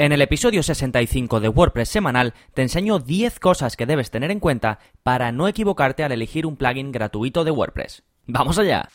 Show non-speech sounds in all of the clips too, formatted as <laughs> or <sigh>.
En el episodio 65 de WordPress semanal te enseño 10 cosas que debes tener en cuenta para no equivocarte al elegir un plugin gratuito de WordPress. ¡Vamos allá!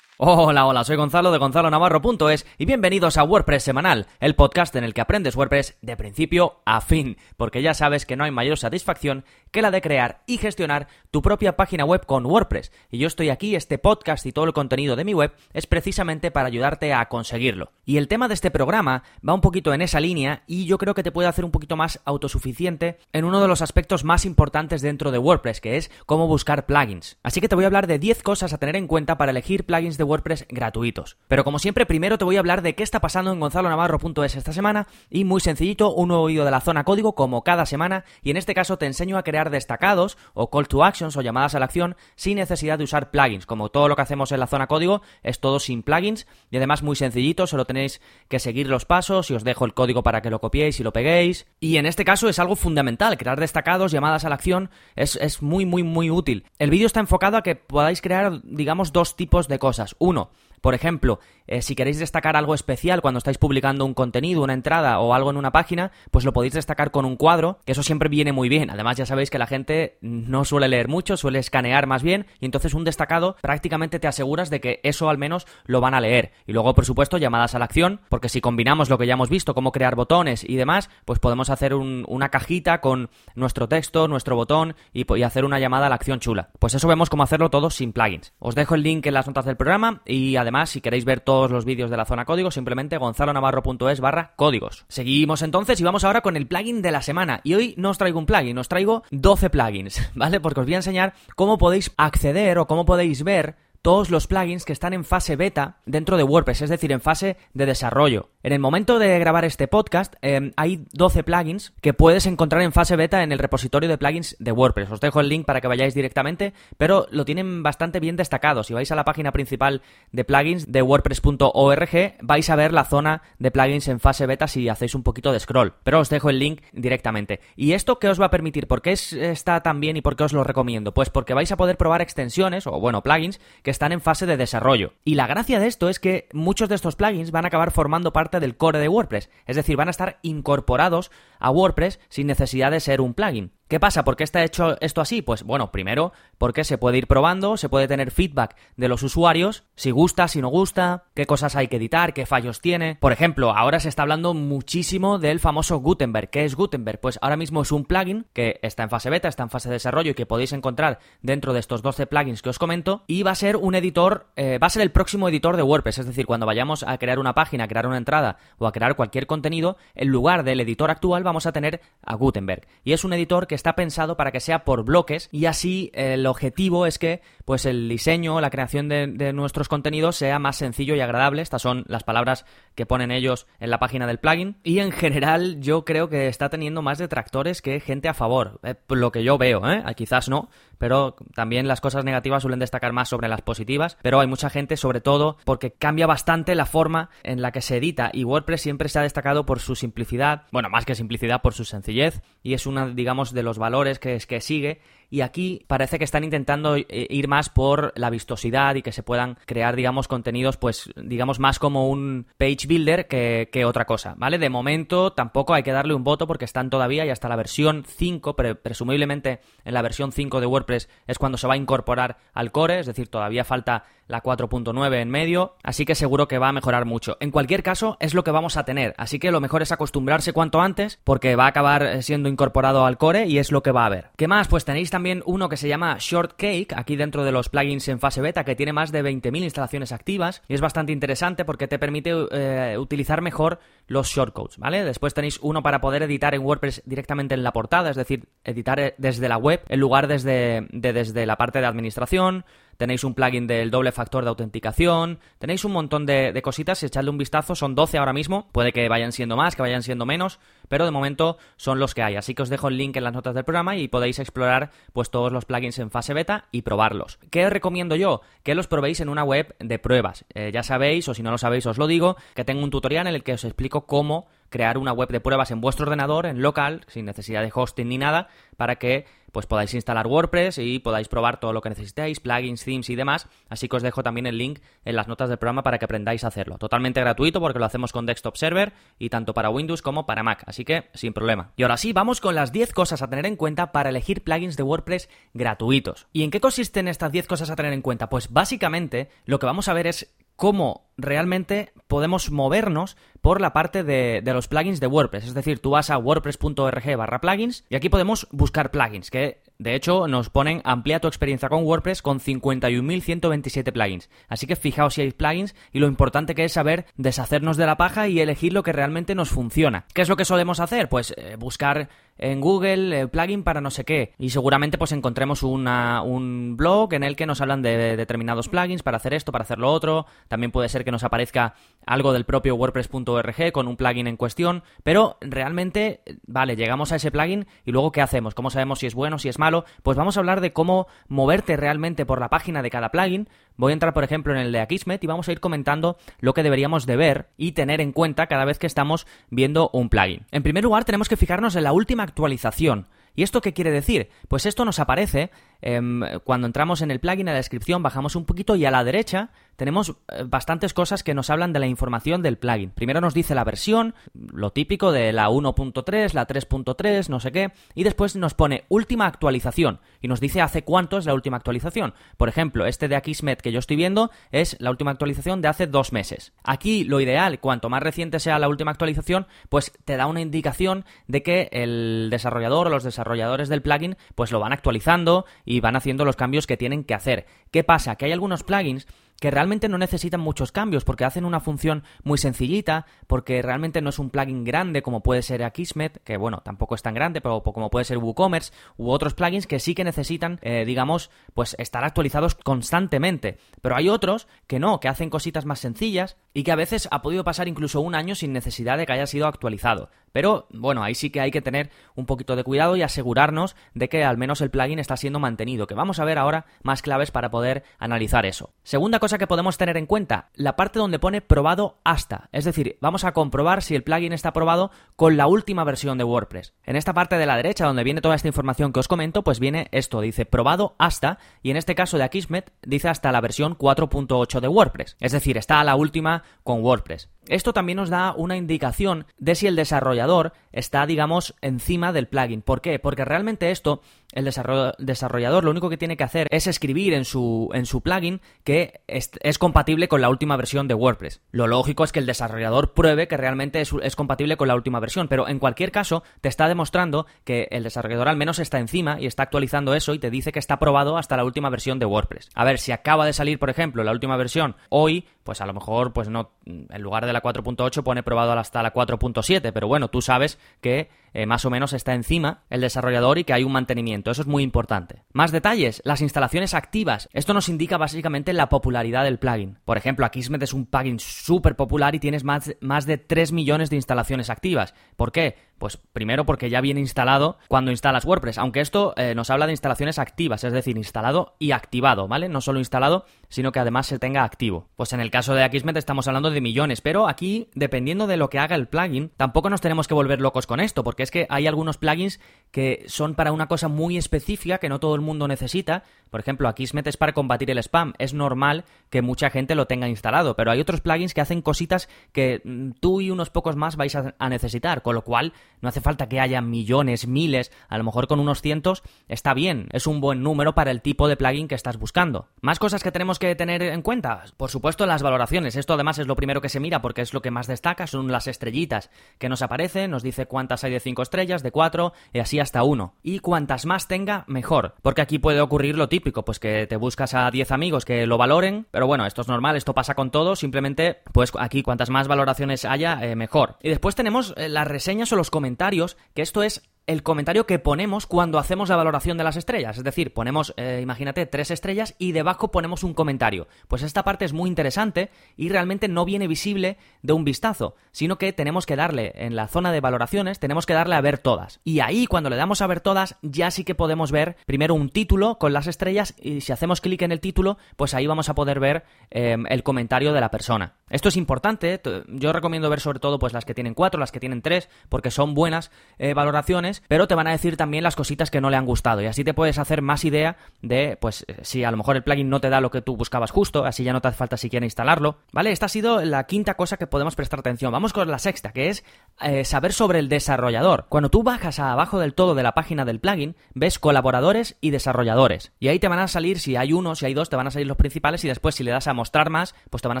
Hola, hola, soy Gonzalo de Gonzalo Navarro.es y bienvenidos a WordPress Semanal, el podcast en el que aprendes WordPress de principio a fin, porque ya sabes que no hay mayor satisfacción que la de crear y gestionar tu propia página web con WordPress. Y yo estoy aquí, este podcast y todo el contenido de mi web es precisamente para ayudarte a conseguirlo. Y el tema de este programa va un poquito en esa línea y yo creo que te puede hacer un poquito más autosuficiente en uno de los aspectos más importantes dentro de WordPress, que es cómo buscar plugins. Así que te voy a hablar de 10 cosas a tener en cuenta para elegir plugins de WordPress gratuitos. Pero como siempre, primero te voy a hablar de qué está pasando en gonzalonavarro.es esta semana y muy sencillito, un nuevo vídeo de la zona código como cada semana y en este caso te enseño a crear destacados o call to actions o llamadas a la acción sin necesidad de usar plugins. Como todo lo que hacemos en la zona código es todo sin plugins y además muy sencillito, solo tenéis que seguir los pasos y os dejo el código para que lo copiéis y lo peguéis. Y en este caso es algo fundamental, crear destacados, llamadas a la acción es, es muy muy muy útil. El vídeo está enfocado a que podáis crear digamos dos tipos de cosas. Uno, por ejemplo, eh, si queréis destacar algo especial cuando estáis publicando un contenido, una entrada o algo en una página, pues lo podéis destacar con un cuadro, que eso siempre viene muy bien. Además, ya sabéis que la gente no suele leer mucho, suele escanear más bien, y entonces un destacado prácticamente te aseguras de que eso al menos lo van a leer. Y luego, por supuesto, llamadas a la acción, porque si combinamos lo que ya hemos visto, cómo crear botones y demás, pues podemos hacer una cajita con nuestro texto, nuestro botón y, y hacer una llamada a la acción chula. Pues eso vemos cómo hacerlo todo sin plugins. Os dejo el link en las notas del programa y además Además, si queréis ver todos los vídeos de la zona código, simplemente gonzalonavarro.es barra códigos. Seguimos entonces y vamos ahora con el plugin de la semana. Y hoy no os traigo un plugin, os traigo 12 plugins, <laughs> ¿vale? Porque os voy a enseñar cómo podéis acceder o cómo podéis ver todos los plugins que están en fase beta dentro de WordPress, es decir, en fase de desarrollo. En el momento de grabar este podcast em, hay 12 plugins que puedes encontrar en fase beta en el repositorio de plugins de WordPress. Os dejo el link para que vayáis directamente, pero lo tienen bastante bien destacado. Si vais a la página principal de plugins de wordpress.org, vais a ver la zona de plugins en fase beta si hacéis un poquito de scroll. Pero os dejo el link directamente. ¿Y esto qué os va a permitir? ¿Por qué está tan bien y por qué os lo recomiendo? Pues porque vais a poder probar extensiones o, bueno, plugins que están en fase de desarrollo. Y la gracia de esto es que muchos de estos plugins van a acabar formando parte del core de WordPress, es decir, van a estar incorporados a WordPress sin necesidad de ser un plugin. ¿Qué pasa? ¿Por qué está hecho esto así? Pues bueno, primero, porque se puede ir probando, se puede tener feedback de los usuarios, si gusta, si no gusta, qué cosas hay que editar, qué fallos tiene. Por ejemplo, ahora se está hablando muchísimo del famoso Gutenberg. ¿Qué es Gutenberg? Pues ahora mismo es un plugin que está en fase beta, está en fase de desarrollo y que podéis encontrar dentro de estos 12 plugins que os comento. Y va a ser un editor, eh, va a ser el próximo editor de WordPress. Es decir, cuando vayamos a crear una página, a crear una entrada o a crear cualquier contenido, en lugar del editor actual vamos a tener a Gutenberg. Y es un editor que está pensado para que sea por bloques y así el objetivo es que pues el diseño, la creación de, nuestros contenidos sea más sencillo y agradable. Estas son las palabras que ponen ellos en la página del plugin. Y en general yo creo que está teniendo más detractores que gente a favor. Eh, lo que yo veo, ¿eh? Quizás no, pero también las cosas negativas suelen destacar más sobre las positivas. Pero hay mucha gente, sobre todo, porque cambia bastante la forma en la que se edita. Y WordPress siempre se ha destacado por su simplicidad, bueno, más que simplicidad, por su sencillez. Y es una, digamos, de los valores que, que sigue y aquí parece que están intentando eh, ir más por la vistosidad y que se puedan crear, digamos, contenidos, pues, digamos, más como un page builder que, que otra cosa, ¿vale? De momento tampoco hay que darle un voto porque están todavía y hasta la versión 5, presumiblemente en la versión 5 de WordPress es cuando se va a incorporar al core, es decir, todavía falta la 4.9 en medio, así que seguro que va a mejorar mucho. En cualquier caso, es lo que vamos a tener, así que lo mejor es acostumbrarse cuanto antes, porque va a acabar eh, siendo incorporado al core y es lo que va a haber. ¿Qué más? Pues tenéis también uno que se llama Shortcake, aquí dentro de los plugins en fase beta, que tiene más de 20.000 instalaciones activas, y es bastante interesante porque te permite eh, utilizar mejor los shortcodes, ¿vale? Después tenéis uno para poder editar en WordPress directamente en la portada, es decir, editar eh, desde la web en lugar desde, de, desde la parte de administración, tenéis un plugin del doble factor de autenticación, tenéis un montón de, cositas, echadle un vistazo, son 12 ahora mismo, puede que vayan siendo más, que vayan siendo menos, pero de momento son los que hay, así que os dejo el link en las notas del programa y podéis explorar pues todos los plugins en fase beta y probarlos. ¿Qué os recomiendo yo? Que los probéis en una web de pruebas. Eh, ya sabéis, o si no lo sabéis os lo digo, que tengo un tutorial en el que os explico cómo crear una web de pruebas en vuestro ordenador, en local, sin necesidad de hosting ni nada, para que pues podáis instalar WordPress y podáis probar todo lo que necesitéis, plugins, themes y demás. Así que os dejo también el link en las notas del programa para que aprendáis a hacerlo. Totalmente gratuito porque lo hacemos con Desktop Server y tanto para Windows como para Mac, así que sin problema. Y ahora sí, vamos con las 10 cosas a tener en cuenta para elegir plugins de WordPress gratuitos. ¿Y en qué consisten estas 10 cosas a tener en cuenta? Pues básicamente lo que vamos a ver es cómo realmente podemos movernos por la parte de, los plugins de WordPress. Es decir, tú vas a wordpress.org barra plugins y aquí podemos buscar plugins, que de hecho nos ponen amplía tu experiencia con WordPress con 51.127 plugins. Así que fijaos si hay plugins y lo importante que es saber deshacernos de la paja y elegir lo que realmente nos funciona. ¿Qué es lo que solemos hacer? Pues eh, buscar en Google eh, plugin para no sé qué y seguramente pues encontremos un blog en el que nos hablan de determinados plugins para hacer esto, para hacer lo otro. También puede ser que nos aparezca algo del propio WordPress.org con un plugin en cuestión, pero realmente, vale, llegamos a ese plugin y luego ¿qué hacemos? ¿Cómo sabemos si es bueno, si es malo? Pues vamos a hablar de cómo moverte realmente por la página de cada plugin. Voy a entrar, por ejemplo, en el de Akismet y vamos a ir comentando lo que deberíamos de ver y tener en cuenta cada vez que estamos viendo un plugin. En primer lugar, tenemos que fijarnos en la última actualización. ¿Y esto qué quiere decir? Pues esto nos aparece em, cuando entramos en el plugin, en la descripción, bajamos un poquito y a la derecha tenemos eh, bastantes cosas que nos hablan de la información del plugin. Primero nos dice la versión, lo típico de la 1.3, la 3.3, no sé qué, y después nos pone última actualización y nos dice hace cuánto es la última actualización. Por ejemplo, este de Akismet que yo estoy viendo es la última actualización de hace dos meses. Aquí lo ideal, cuanto más reciente sea la última actualización, pues te da una indicación de que el desarrollador o los desarrolladores del plugin pues lo van actualizando y van haciendo los cambios que tienen que hacer. ¿Qué pasa? Que hay algunos plugins que realmente no necesitan muchos cambios porque hacen una función muy sencillita, porque realmente no es un plugin grande como puede ser Akismet, que bueno, tampoco es tan grande, pero como puede ser WooCommerce u otros plugins que sí que necesitan, eh, digamos, pues estar actualizados constantemente. Pero hay otros que no, que hacen cositas más sencillas y que a veces ha podido pasar incluso un año sin necesidad de que haya sido actualizado. Pero bueno, ahí sí que hay que tener un poquito de cuidado y asegurarnos de que al menos el plugin está siendo mantenido, que vamos a ver ahora más claves para poder analizar eso. Segunda cosa que podemos tener en cuenta, la parte donde pone probado hasta, es decir, vamos a comprobar si el plugin está probado con la última versión de WordPress. En esta parte de la derecha donde viene toda esta información que os comento, pues viene esto, dice probado hasta, y en este caso de Akismet dice hasta la versión 4.8 de WordPress, es decir, está a la última con WordPress. Esto también nos da una indicación de si el desarrollador está, digamos, encima del plugin. ¿Por qué? Porque realmente esto, el desarrollador lo único que tiene que hacer es escribir en su, en su plugin que es, compatible con la última versión de WordPress. Lo lógico es que el desarrollador pruebe que realmente es, es compatible con la última versión, pero en cualquier caso te está demostrando que el desarrollador al menos está encima y está actualizando eso y te dice que está aprobado hasta la última versión de WordPress. A ver, si acaba de salir, por ejemplo, la última versión hoy, pues a lo mejor, pues no, en lugar de la 4.8 pone probado hasta la 4.7, pero bueno, tú sabes que eh, más o menos está encima el desarrollador y que hay un mantenimiento. Eso es muy importante. Más detalles, las instalaciones activas. Esto nos indica básicamente la popularidad del plugin. Por ejemplo, Akismet es un plugin súper popular y tienes más, más de 3 millones de instalaciones activas. ¿Por qué? Pues primero porque ya viene instalado cuando instalas WordPress, aunque esto eh, nos habla de instalaciones activas, es decir, instalado y activado, ¿vale? No solo instalado, sino que además se tenga activo. Pues en el caso de Akismet estamos hablando de millones, pero aquí, dependiendo de lo que haga el plugin, tampoco nos tenemos que volver locos con esto, porque es que hay algunos plugins que son para una cosa muy específica que no todo el mundo necesita. Por ejemplo, Akismet es para combatir el spam. Es normal que mucha gente lo tenga instalado, pero hay otros plugins que hacen cositas que mm, tú y unos pocos más vais a necesitar, con lo cual no hace falta que haya millones, miles, a lo mejor con unos cientos está bien, es un buen número para el tipo de plugin que estás buscando. Más cosas que tenemos que tener en cuenta, por supuesto las valoraciones, esto además es lo primero que se mira porque es lo que más destaca, son las estrellitas que nos aparecen, nos dice cuántas hay de 5 estrellas, de 4 y así hasta 1. Y cuantas más tenga, mejor, porque aquí puede ocurrir lo típico, pues que te buscas a 10 amigos que lo valoren, pero bueno, esto es normal, esto pasa con todo, simplemente pues aquí cuantas más valoraciones haya, eh, mejor. Y después tenemos eh, las reseñas o los comentarios comentarios, que esto es el comentario que ponemos cuando hacemos la valoración de las estrellas. Es decir, ponemos, eh, imagínate, tres estrellas y debajo ponemos un comentario. Pues esta parte es muy interesante y realmente no viene visible de un vistazo, sino que tenemos que darle en la zona de valoraciones, tenemos que darle a ver todas. Y ahí, cuando le damos a ver todas, ya sí que podemos ver primero un título con las estrellas y si hacemos clic en el título, pues ahí vamos a poder ver em, el comentario de la persona. Esto es importante, yo recomiendo ver sobre todo pues las que tienen cuatro, las que tienen tres, porque son buenas eh, valoraciones pero te van a decir también las cositas que no le han gustado y así te puedes hacer más idea de, pues, eh, si a lo mejor el plugin no te da lo que tú buscabas justo, así ya no te hace falta siquiera instalarlo, ¿vale? Esta ha sido la quinta cosa que podemos prestar atención. Vamos con la sexta, que es eh, saber sobre el desarrollador. Cuando tú bajas abajo del todo de la página del plugin, ves colaboradores y desarrolladores. Y ahí te van a salir, si hay uno, si hay dos, te van a salir los principales y después si le das a mostrar más, pues te van a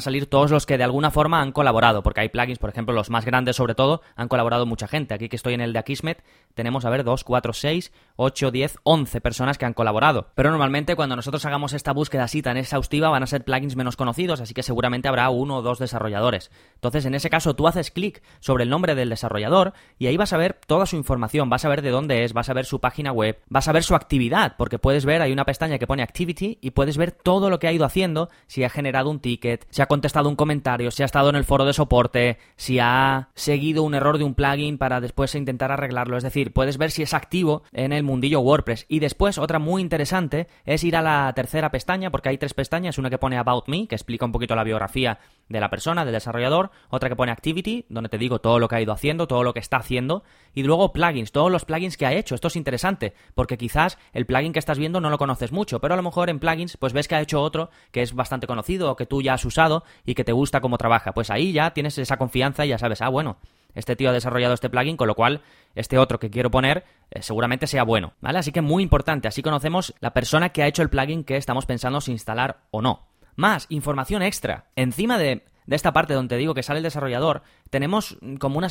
salir todos los que de alguna forma han colaborado, porque hay plugins, por ejemplo, los más grandes sobre todo, han colaborado mucha gente. Aquí que estoy en el de Akismet, tenemos, a ver, 2, 4, 6, 8, 10, 11 personas que han colaborado. Pero normalmente cuando nosotros hagamos esta búsqueda así tan exhaustiva van a ser plugins menos conocidos, así que seguramente habrá uno o dos desarrolladores. Entonces, en ese caso, tú haces clic sobre el nombre del desarrollador y ahí vas a ver toda su información, vas a ver de dónde es, vas a ver su página web, vas a ver su actividad, porque puedes ver, hay una pestaña que pone Activity y puedes ver todo lo que ha ido haciendo, si ha generado un ticket, si ha contestado un comentario, si ha estado en el foro de soporte, si ha seguido un error de un plugin para después intentar arreglarlo. Es decir, puedes ver si es activo en el mundillo WordPress. Y después, otra muy interesante es ir a la tercera pestaña, porque hay tres pestañas, una que pone About Me, que explica un poquito la biografía de la persona, del desarrollador, otra que pone Activity, donde te digo todo lo que ha ido haciendo, todo lo que está haciendo, y luego plugins, todos los plugins que ha hecho. Esto es interesante, porque quizás el plugin que estás viendo no lo conoces mucho, pero a lo mejor en plugins pues ves que ha hecho otro que es bastante conocido o que tú ya has usado y que te gusta cómo trabaja. Pues ahí ya tienes esa confianza y ya sabes, ah, bueno, este tío ha desarrollado este plugin, con lo cual este otro que quiero poner eh, seguramente sea bueno, ¿vale? Así que muy importante, así conocemos la persona que ha hecho el plugin que estamos pensando si instalar o no. Más información extra. Encima de de esta parte donde te digo que sale el desarrollador, tenemos como una,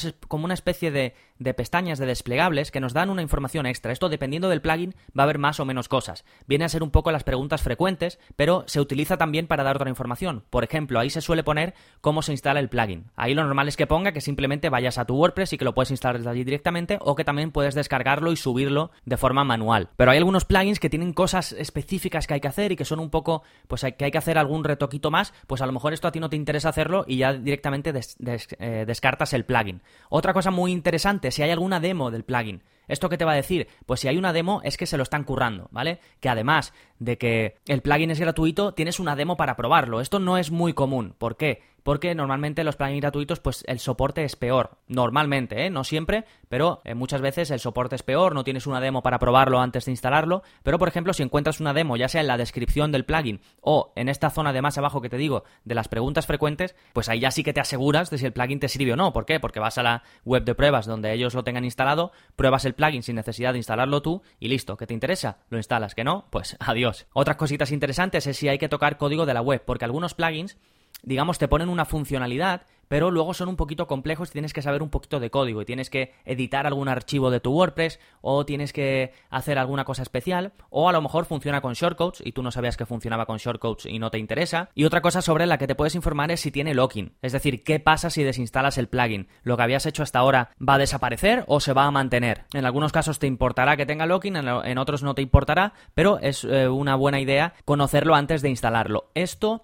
especie de, pestañas de desplegables que nos dan una información extra. Esto, dependiendo del plugin, va a haber más o menos cosas. Viene a ser un poco las preguntas frecuentes, pero se utiliza también para dar otra información. Por ejemplo, ahí se suele poner cómo se instala el plugin. Ahí lo normal es que ponga que simplemente vayas a tu WordPress y que lo puedes instalar desde allí directamente, o que también puedes descargarlo y subirlo de forma manual. Pero hay algunos plugins que tienen cosas específicas que hay que hacer y que son un poco, pues que hay que hacer algún retoquito más, pues a lo mejor esto a ti no te interesa hacer y ya directamente eh, descartas el plugin. Otra cosa muy interesante, si hay alguna demo del plugin. ¿Esto qué te va a decir? Pues si hay una demo es que se lo están currando, ¿vale? Que además de que el plugin es gratuito, tienes una demo para probarlo. Esto no es muy común. ¿Por qué? porque normalmente los plugins gratuitos pues el soporte es peor. Normalmente, ¿eh? no siempre, pero eh, muchas veces el soporte es peor, no tienes una demo para probarlo antes de instalarlo, pero por ejemplo si encuentras una demo ya sea en la descripción del plugin o en esta zona de más abajo que te digo de las preguntas frecuentes, pues ahí ya sí que te aseguras de si el plugin te sirve o no. ¿Por qué? Porque vas a la web de pruebas donde ellos lo tengan instalado, pruebas el plugin sin necesidad de instalarlo tú y listo, ¿qué te interesa? Lo instalas, ¿que no? Pues <laughs> adiós. Otras cositas interesantes es si hay que tocar código de la web, porque algunos plugins digamos, te ponen una funcionalidad, pero luego son un poquito complejos y tienes que saber un poquito de código y tienes que editar algún archivo de tu WordPress o tienes que hacer alguna cosa especial o a lo mejor funciona con shortcodes y tú no sabías que funcionaba con shortcodes y no te interesa. Y otra cosa sobre la que te puedes informar es si tiene locking, es decir, qué pasa si desinstalas el plugin. Lo que habías hecho hasta ahora va a desaparecer o se va a mantener. En algunos casos te importará que tenga locking, en otros no te importará, pero es eh, una buena idea conocerlo antes de instalarlo. Esto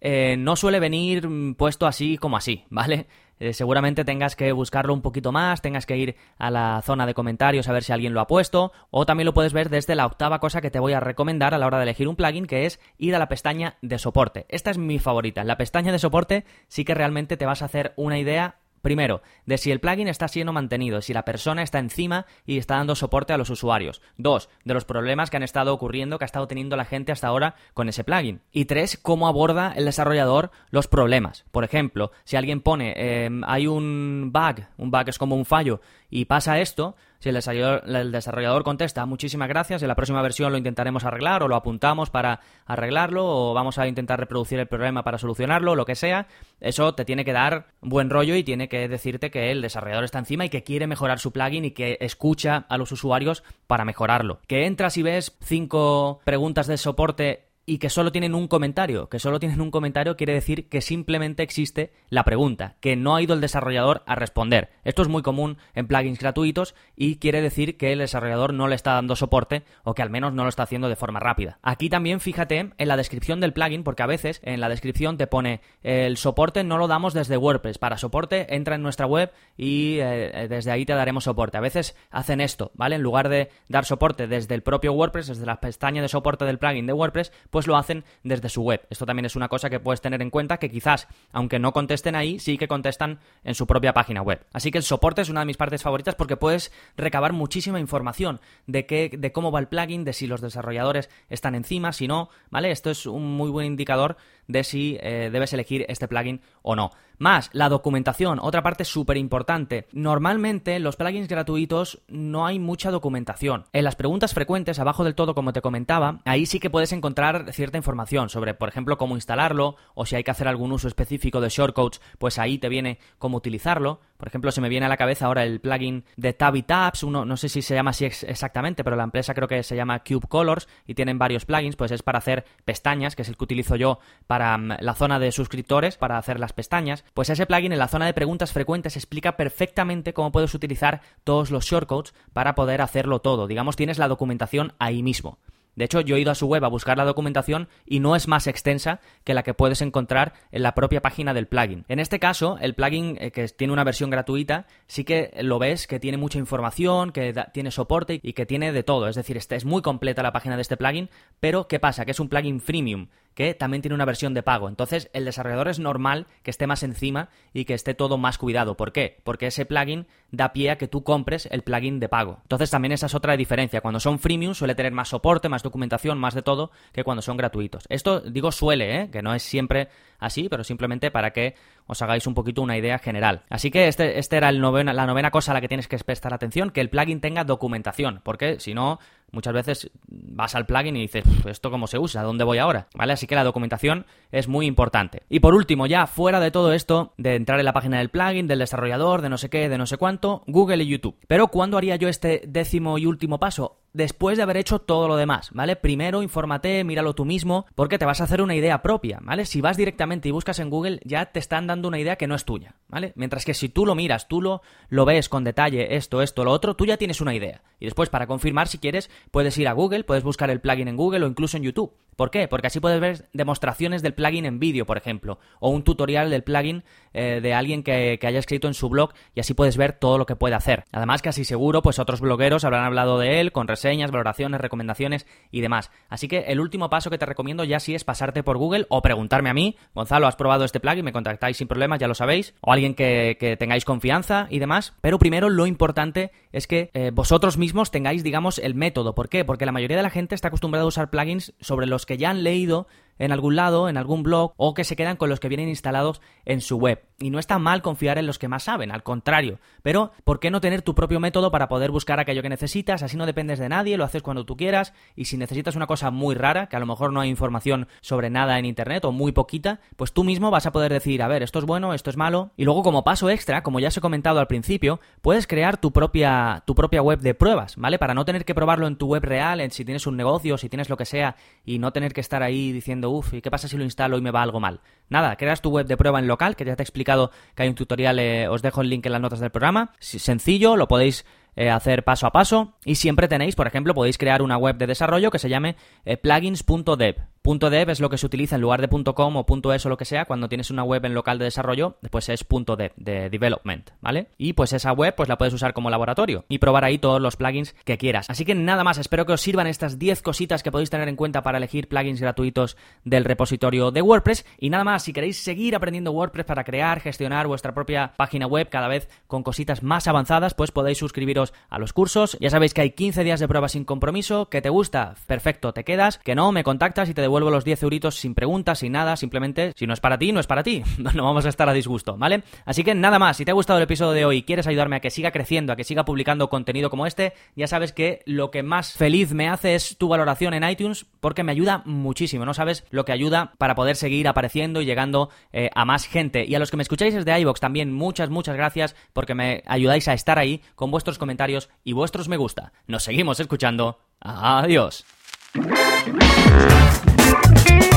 eh, no suele venir puesto así como así, ¿vale? Eh, seguramente tengas que buscarlo un poquito más, tengas que ir a la zona de comentarios a ver si alguien lo ha puesto, o también lo puedes ver desde la octava cosa que te voy a recomendar a la hora de elegir un plugin, que es ir a la pestaña de soporte. Esta es mi favorita. La pestaña de soporte sí que realmente te vas a hacer una idea Primero, de si el plugin está siendo mantenido, si la persona está encima y está dando soporte a los usuarios. Dos, de los problemas que han estado ocurriendo, que ha estado teniendo la gente hasta ahora con ese plugin. Y tres, cómo aborda el desarrollador los problemas. Por ejemplo, si alguien pone, em, hay un bug, un bug es como un fallo, y pasa esto, si el desarrollador, contesta muchísimas gracias, en la próxima versión lo intentaremos arreglar o lo apuntamos para arreglarlo o vamos a intentar reproducir el problema para solucionarlo, lo que sea, eso te tiene que dar buen rollo y tiene que decirte que el desarrollador está encima y que quiere mejorar su plugin y que escucha a los usuarios para mejorarlo. Que entras y ves cinco preguntas de soporte y que solo tienen un comentario. Que solo tienen un comentario quiere decir que simplemente existe la pregunta, que no ha ido el desarrollador a responder. Esto es muy común en plugins gratuitos y quiere decir que el desarrollador no le está dando soporte o que al menos no lo está haciendo de forma rápida. Aquí también fíjate en la descripción del plugin porque a veces en la descripción te pone el soporte no lo damos desde WordPress. Para soporte entra en nuestra web y eh, desde ahí te daremos soporte. A veces hacen esto, ¿vale? En lugar de dar soporte desde el propio WordPress, desde la pestaña de soporte del plugin de WordPress, pues lo hacen desde su web. Esto también es una cosa que puedes tener en cuenta que quizás, aunque no contesten ahí, sí que contestan en su propia página web. Así que el soporte es una de mis partes favoritas porque puedes recabar muchísima información de qué, de cómo va el plugin, de si los desarrolladores están encima, si no, ¿vale? Esto es un muy buen indicador de si eh, debes elegir este plugin o no. Más, la documentación, otra parte súper importante. Normalmente los plugins gratuitos no hay mucha documentación. En las preguntas frecuentes, abajo del todo, como te comentaba, ahí sí que puedes encontrar cierta información sobre, por ejemplo, cómo instalarlo, o si hay que hacer algún uso específico de shortcodes, pues ahí te viene cómo utilizarlo. Por ejemplo, se me viene a la cabeza ahora el plugin de Tabby Tabs, uno, no sé si se llama así exactamente, pero la empresa creo que se llama Cube Colors y tienen varios plugins, pues es para hacer pestañas, que es el que utilizo yo para mm, la zona de suscriptores, para hacer las pestañas. Pues ese plugin en la zona de preguntas frecuentes explica perfectamente cómo puedes utilizar todos los shortcodes para poder hacerlo todo. Digamos, tienes la documentación ahí mismo. De hecho, yo he ido a su web a buscar la documentación y no es más extensa que la que puedes encontrar en la propia página del plugin. En este caso, el plugin eh, que tiene una versión gratuita, sí que lo ves que tiene mucha información, que tiene soporte y que tiene de todo. Es decir, este, es muy completa la página de este plugin, pero ¿qué pasa? Que es un plugin freemium que también tiene una versión de pago. Entonces, el desarrollador es normal que esté más encima y que esté todo más cuidado. ¿Por qué? Porque ese plugin da pie a que tú compres el plugin de pago. Entonces, también esa es otra diferencia. Cuando son freemium suele tener más soporte, más documentación, más de todo que cuando son gratuitos. Esto digo suele, ¿eh? que no es siempre así, pero simplemente para que os hagáis un poquito una idea general. Así que este, este era la novena cosa a la que tienes que prestar atención, que el plugin tenga documentación, porque si no, muchas veces vas al plugin y dices, ¿esto cómo se usa? ¿Dónde voy ahora? ¿Vale? Así que la documentación es muy importante. Y por último, ya fuera de todo esto, de entrar en la página del plugin, del desarrollador, de no sé qué, de no sé cuánto, Google y YouTube. Pero ¿cuándo haría yo este décimo y último paso? Después de haber hecho todo lo demás, ¿vale? Primero infórmate, míralo tú mismo, porque te vas a hacer una idea propia, ¿vale? Si vas directamente y buscas en Google, ya te están dando una idea que no es tuya, ¿vale? Mientras que si tú lo miras, tú lo, lo ves con detalle, esto, esto, lo otro, tú ya tienes una idea. Y después, para confirmar, si quieres, puedes ir a Google, puedes buscar el plugin en Google o incluso en YouTube. ¿Por qué? Porque así puedes ver demostraciones del plugin en vídeo, por ejemplo, o un tutorial del plugin eh, de alguien que, haya escrito en su blog y así puedes ver todo lo que puede hacer. Además, casi seguro, pues otros blogueros habrán hablado de él con reseñas, valoraciones, recomendaciones y demás. Así que el último paso que te recomiendo ya sí es pasarte por Google o preguntarme a mí, Gonzalo, ¿has probado este plugin? Me contactáis sin problemas, ya lo sabéis, o alguien que, tengáis confianza y demás. Pero primero lo importante es que eh, vosotros mismos tengáis, digamos, el método. ¿Por qué? Porque la mayoría de la gente está acostumbrada a usar plugins sobre los que ya han leído en algún lado, en algún blog, o que se quedan con los que vienen instalados en su web. Y no está mal confiar en los que más saben, al contrario. Pero, ¿por qué no tener tu propio método para poder buscar aquello que necesitas? Así no dependes de nadie, lo haces cuando tú quieras, y si necesitas una cosa muy rara, que a lo mejor no hay información sobre nada en internet, o muy poquita, pues tú mismo vas a poder decir, a ver, esto es bueno, esto es malo. Y luego, como paso extra, como ya os he comentado al principio, puedes crear tu propia, tu propia web de pruebas, ¿vale? Para no tener que probarlo en tu web real, en si tienes un negocio, si tienes lo que sea, y no tener que estar ahí diciendo, uff, ¿y qué pasa si lo instalo y me va algo mal? Nada, creas tu web de prueba en local, que ya te he explicado que hay un tutorial, eh, os dejo el link en las notas del programa. Sencillo, lo podéis eh, hacer paso a paso y siempre tenéis, por ejemplo, podéis crear una web de desarrollo que se llame eh, plugins.dev. .dev es lo que se utiliza en lugar de .com o .es o lo que sea cuando tienes una web en local de desarrollo, después es .dev, de development, ¿vale? Y pues esa web pues la puedes usar como laboratorio y probar ahí todos los plugins que quieras. Así que nada más, espero que os sirvan estas 10 cositas que podéis tener en cuenta para elegir plugins gratuitos del repositorio de WordPress y nada más, si queréis seguir aprendiendo WordPress para crear, gestionar vuestra propia página web cada vez con cositas más avanzadas, pues podéis suscribiros a los cursos. Ya sabéis que hay 15 días de prueba sin compromiso, que te gusta, perfecto, te quedas, que no, me contactas y te devuelvo los 10 euritos sin preguntas, sin nada, simplemente si no es para ti, no es para ti. <laughs> no vamos a estar a disgusto, ¿vale? Así que nada más, si te ha gustado el episodio de hoy y quieres ayudarme a que siga creciendo, a que siga publicando contenido como este, ya sabes que lo que más feliz me hace es tu valoración en iTunes porque me ayuda muchísimo, no sabes lo que ayuda para poder seguir apareciendo y llegando eh, a más gente. Y a los que me escucháis desde iVoox también muchas, muchas gracias porque me ayudáis a estar ahí con vuestros comentarios y vuestros me gusta. Nos seguimos escuchando. Adiós. Thank you.